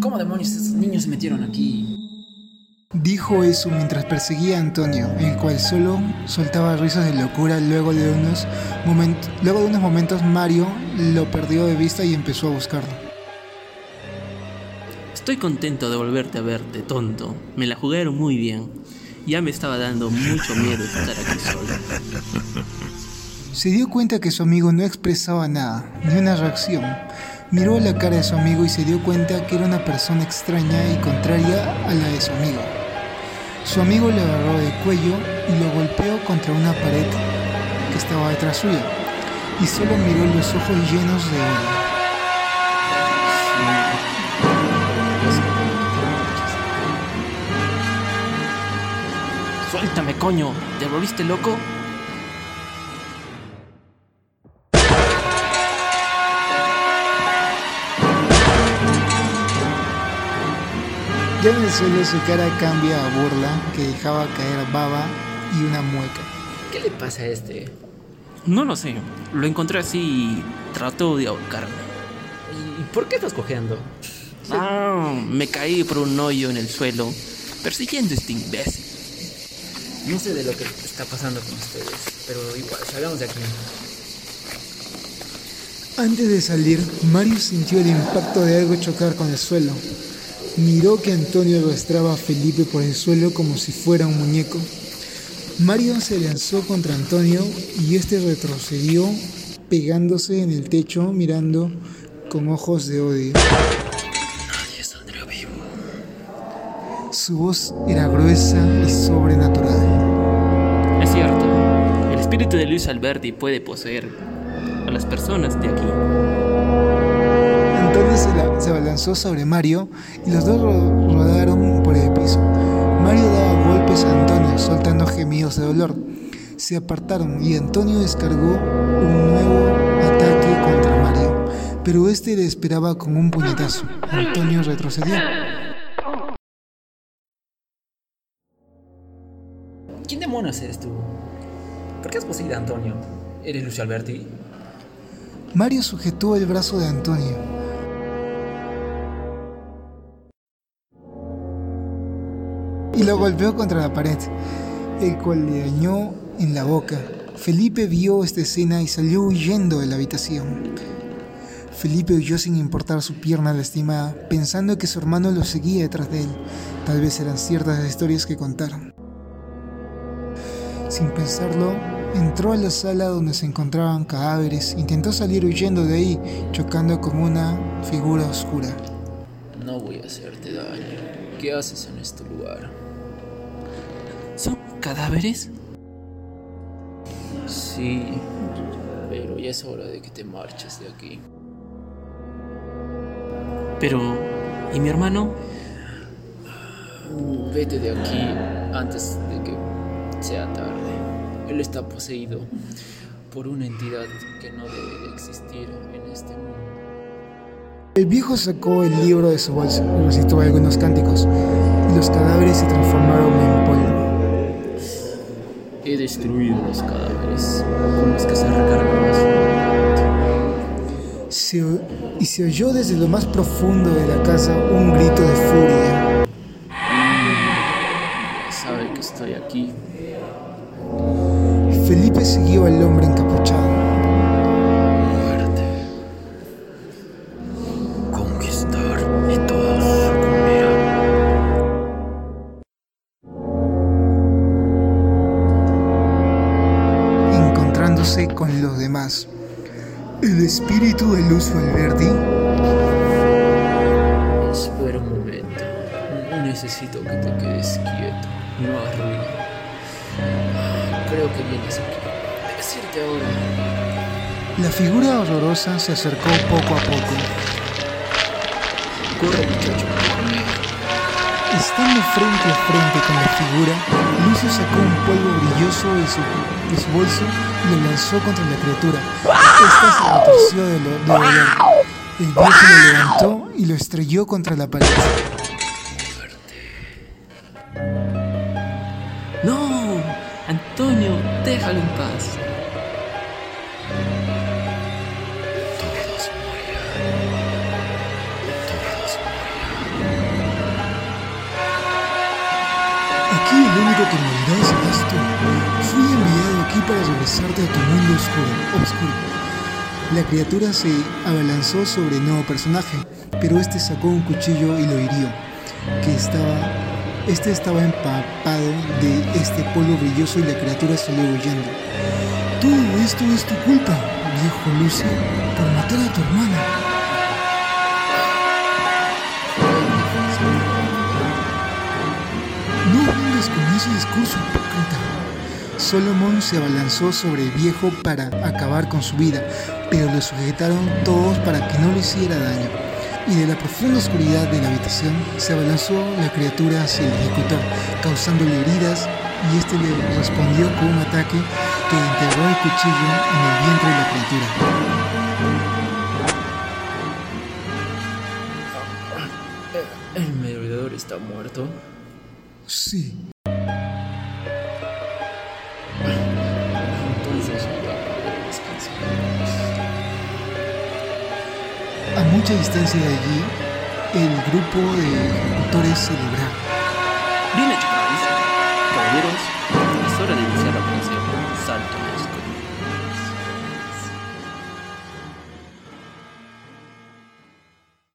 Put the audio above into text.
¿Cómo demonios esos niños se metieron aquí? Dijo eso mientras perseguía a Antonio, el cual solo soltaba risas de locura. Luego de, unos luego de unos momentos Mario lo perdió de vista y empezó a buscarlo. Estoy contento de volverte a verte, tonto. Me la jugaron muy bien. Ya me estaba dando mucho miedo estar aquí solo. Se dio cuenta que su amigo no expresaba nada, ni una reacción. Miró la cara de su amigo y se dio cuenta que era una persona extraña y contraria a la de su amigo. Su amigo le agarró del cuello y lo golpeó contra una pared que estaba detrás suya y solo miró los ojos llenos de odio. Suéltame, coño. ¿Te volviste loco? Ya en el suelo su cara cambia a burla que dejaba caer baba y una mueca. ¿Qué le pasa a este? No lo sé. Lo encontré así y trató de ahorcarme. ¿Y por qué estás cojeando? Ah, me caí por un hoyo en el suelo persiguiendo a este imbécil. No sé de lo que está pasando con ustedes, pero igual, salgamos de aquí. Antes de salir, Mario sintió el impacto de algo chocar con el suelo. Miró que Antonio arrastraba a Felipe por el suelo como si fuera un muñeco. Mario se lanzó contra Antonio y este retrocedió pegándose en el techo mirando con ojos de odio. Nadie saldrá vivo. Su voz era gruesa y sobrenatural. Es cierto, el espíritu de Luis Alberti puede poseer a las personas de aquí. Se, la, se abalanzó sobre Mario y los dos ro- rodaron por el piso. Mario daba golpes a Antonio, soltando gemidos de dolor. Se apartaron y Antonio descargó un nuevo ataque contra Mario, pero este le esperaba con un puñetazo. Antonio retrocedió. ¿Quién demonios eres tú? ¿Por qué has poseído a Antonio? ¿Eres Lucio Alberti? Mario sujetó el brazo de Antonio. Y lo golpeó contra la pared, el cual le dañó en la boca. Felipe vio esta escena y salió huyendo de la habitación. Felipe huyó sin importar su pierna lastimada, pensando que su hermano lo seguía detrás de él. Tal vez eran ciertas las historias que contaron. Sin pensarlo, entró a la sala donde se encontraban cadáveres, intentó salir huyendo de ahí, chocando con una figura oscura. No voy a hacerte daño. ¿Qué haces en este lugar? ¿Son cadáveres? Sí, pero ya es hora de que te marches de aquí. Pero... ¿Y mi hermano? Vete de aquí antes de que sea tarde. Él está poseído por una entidad que no debe de existir en este mundo. El viejo sacó el libro de su bolsa y recitó algunos cánticos, y los cadáveres se transformaron en polvo. He destruido los cadáveres con los que se recargaba su mente. Se y se oyó desde lo más profundo de la casa un grito de furia. Sabe que estoy aquí. Felipe siguió al hombre encapuchado. Necesito que te quedes quieto. No hagas ruido. Creo que vienes aquí. Debes irte ahora. La figura horrorosa se acercó poco a poco. Corre, muchacho. corre. Estando frente a frente con la figura, Lucio sacó un polvo brilloso de su, de su bolso y lo lanzó contra la criatura. Esta se retorció de, lo- de dolor. El viejo lo levantó y lo estrelló contra la pared. Toño, déjalo en paz. Aquí el único que morirá es esto. Fui enviado aquí para regresarte a tu mundo oscuro. oscuro. La criatura se abalanzó sobre el nuevo personaje, pero este sacó un cuchillo y lo hirió, que estaba este estaba empapado de este polvo brilloso y la criatura salió huyendo. Todo esto es tu culpa, dijo Lucy, por matar a tu hermana. No vengas con ese discurso hipócrita. Solomon se abalanzó sobre el viejo para acabar con su vida, pero lo sujetaron todos para que no le hiciera daño. Y de la profunda oscuridad de la habitación se abalanzó la criatura hacia el ejecutor, causándole heridas, y este le respondió con un ataque que enterró el cuchillo en el vientre de la criatura. ¿El merodeador está muerto? Sí, mucha distancia de allí, el grupo de ejecutores celebraba. Bien hecho. Caballeros,